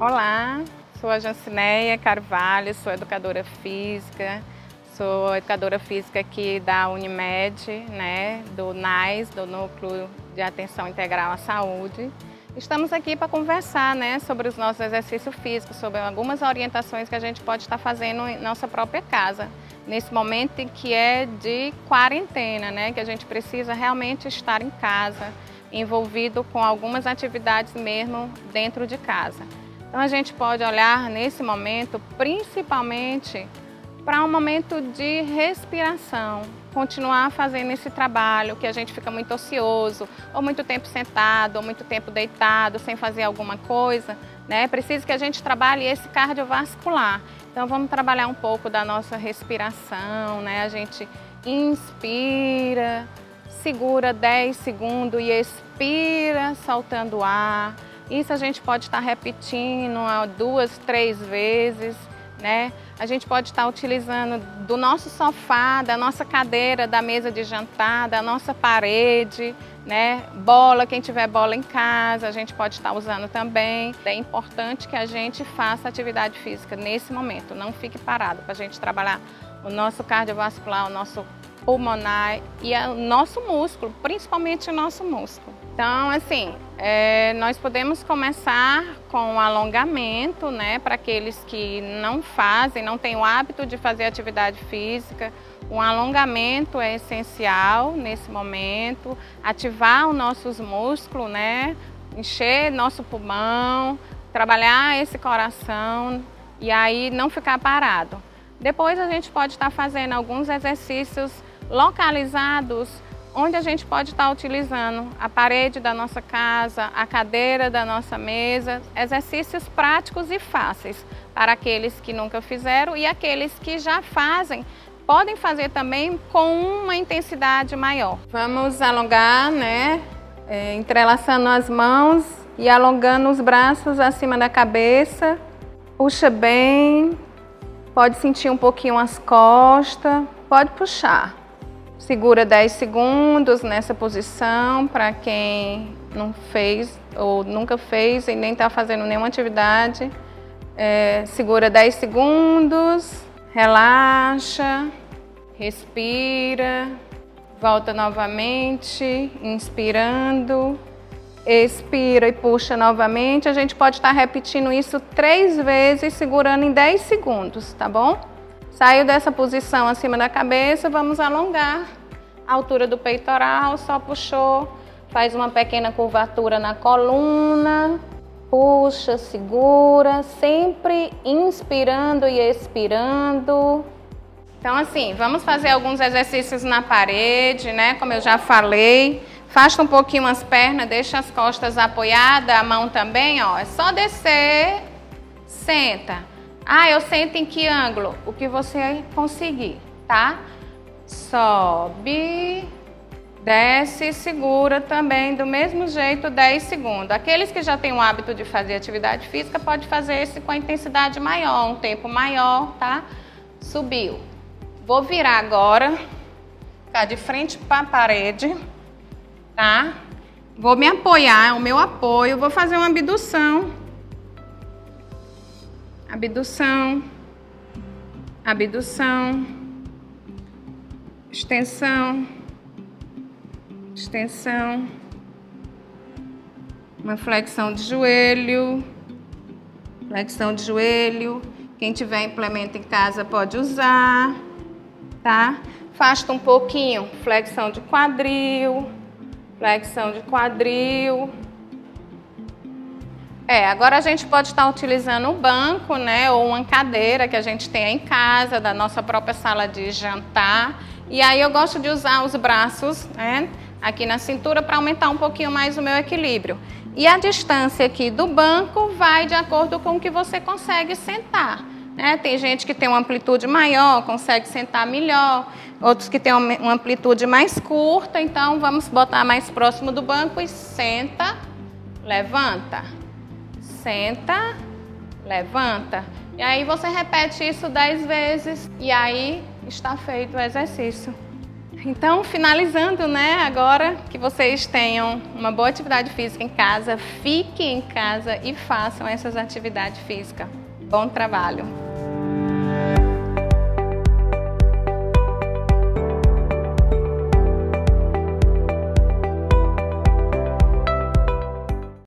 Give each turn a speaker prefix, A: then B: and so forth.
A: Olá, sou a Jancineia Carvalho, sou educadora física, sou educadora física aqui da Unimed, né, do NAIS, do Núcleo de Atenção Integral à Saúde. Estamos aqui para conversar né, sobre os nossos exercícios físicos, sobre algumas orientações que a gente pode estar fazendo em nossa própria casa, nesse momento que é de quarentena, né, que a gente precisa realmente estar em casa, envolvido com algumas atividades mesmo dentro de casa. Então a gente pode olhar nesse momento principalmente para um momento de respiração, continuar fazendo esse trabalho que a gente fica muito ocioso, ou muito tempo sentado, ou muito tempo deitado, sem fazer alguma coisa, né? Precisa que a gente trabalhe esse cardiovascular. Então vamos trabalhar um pouco da nossa respiração, né? A gente inspira, segura 10 segundos e expira soltando ar. Isso a gente pode estar repetindo duas, três vezes, né? A gente pode estar utilizando do nosso sofá, da nossa cadeira, da mesa de jantar, da nossa parede, né? Bola, quem tiver bola em casa, a gente pode estar usando também. É importante que a gente faça atividade física nesse momento, não fique parado para a gente trabalhar o nosso cardiovascular, o nosso pulmonar e o nosso músculo, principalmente o nosso músculo. Então, assim, é, nós podemos começar com alongamento, né, para aqueles que não fazem, não têm o hábito de fazer atividade física. Um alongamento é essencial nesse momento, ativar os nossos músculos, né, encher nosso pulmão, trabalhar esse coração e aí não ficar parado. Depois a gente pode estar fazendo alguns exercícios localizados onde a gente pode estar utilizando a parede da nossa casa, a cadeira da nossa mesa, exercícios práticos e fáceis para aqueles que nunca fizeram e aqueles que já fazem, podem fazer também com uma intensidade maior. Vamos alongar, né? É, entrelaçando as mãos e alongando os braços acima da cabeça. Puxa bem, pode sentir um pouquinho as costas, pode puxar. Segura 10 segundos nessa posição para quem não fez ou nunca fez e nem está fazendo nenhuma atividade. É, segura 10 segundos, relaxa, respira, volta novamente, inspirando, expira e puxa novamente. A gente pode estar repetindo isso três vezes, segurando em 10 segundos, tá bom? Saiu dessa posição acima da cabeça, vamos alongar altura do peitoral, só puxou, faz uma pequena curvatura na coluna, puxa, segura, sempre inspirando e expirando. Então, assim, vamos fazer alguns exercícios na parede, né? Como eu já falei. Afasta um pouquinho as pernas, deixa as costas apoiadas, a mão também, ó. É só descer, senta. Ah, eu sento em que ângulo? O que você conseguir, tá? sobe, desce, segura também do mesmo jeito 10 segundos. Aqueles que já têm o hábito de fazer atividade física pode fazer esse com a intensidade maior, um tempo maior, tá? Subiu. Vou virar agora, ficar de frente para a parede, tá? Vou me apoiar, é o meu apoio, vou fazer uma abdução. Abdução. Abdução extensão, extensão, uma flexão de joelho, flexão de joelho. Quem tiver implemento em casa pode usar, tá? Afasta um pouquinho, flexão de quadril, flexão de quadril. É, agora a gente pode estar utilizando o banco, né, ou uma cadeira que a gente tem em casa, da nossa própria sala de jantar. E aí eu gosto de usar os braços, né, aqui na cintura para aumentar um pouquinho mais o meu equilíbrio. E a distância aqui do banco vai de acordo com o que você consegue sentar. Né? Tem gente que tem uma amplitude maior, consegue sentar melhor, outros que têm uma amplitude mais curta, então vamos botar mais próximo do banco e senta, levanta senta, levanta. E aí você repete isso dez vezes e aí está feito o exercício. Então, finalizando, né, agora que vocês tenham uma boa atividade física em casa, fiquem em casa e façam essas atividades físicas. Bom trabalho!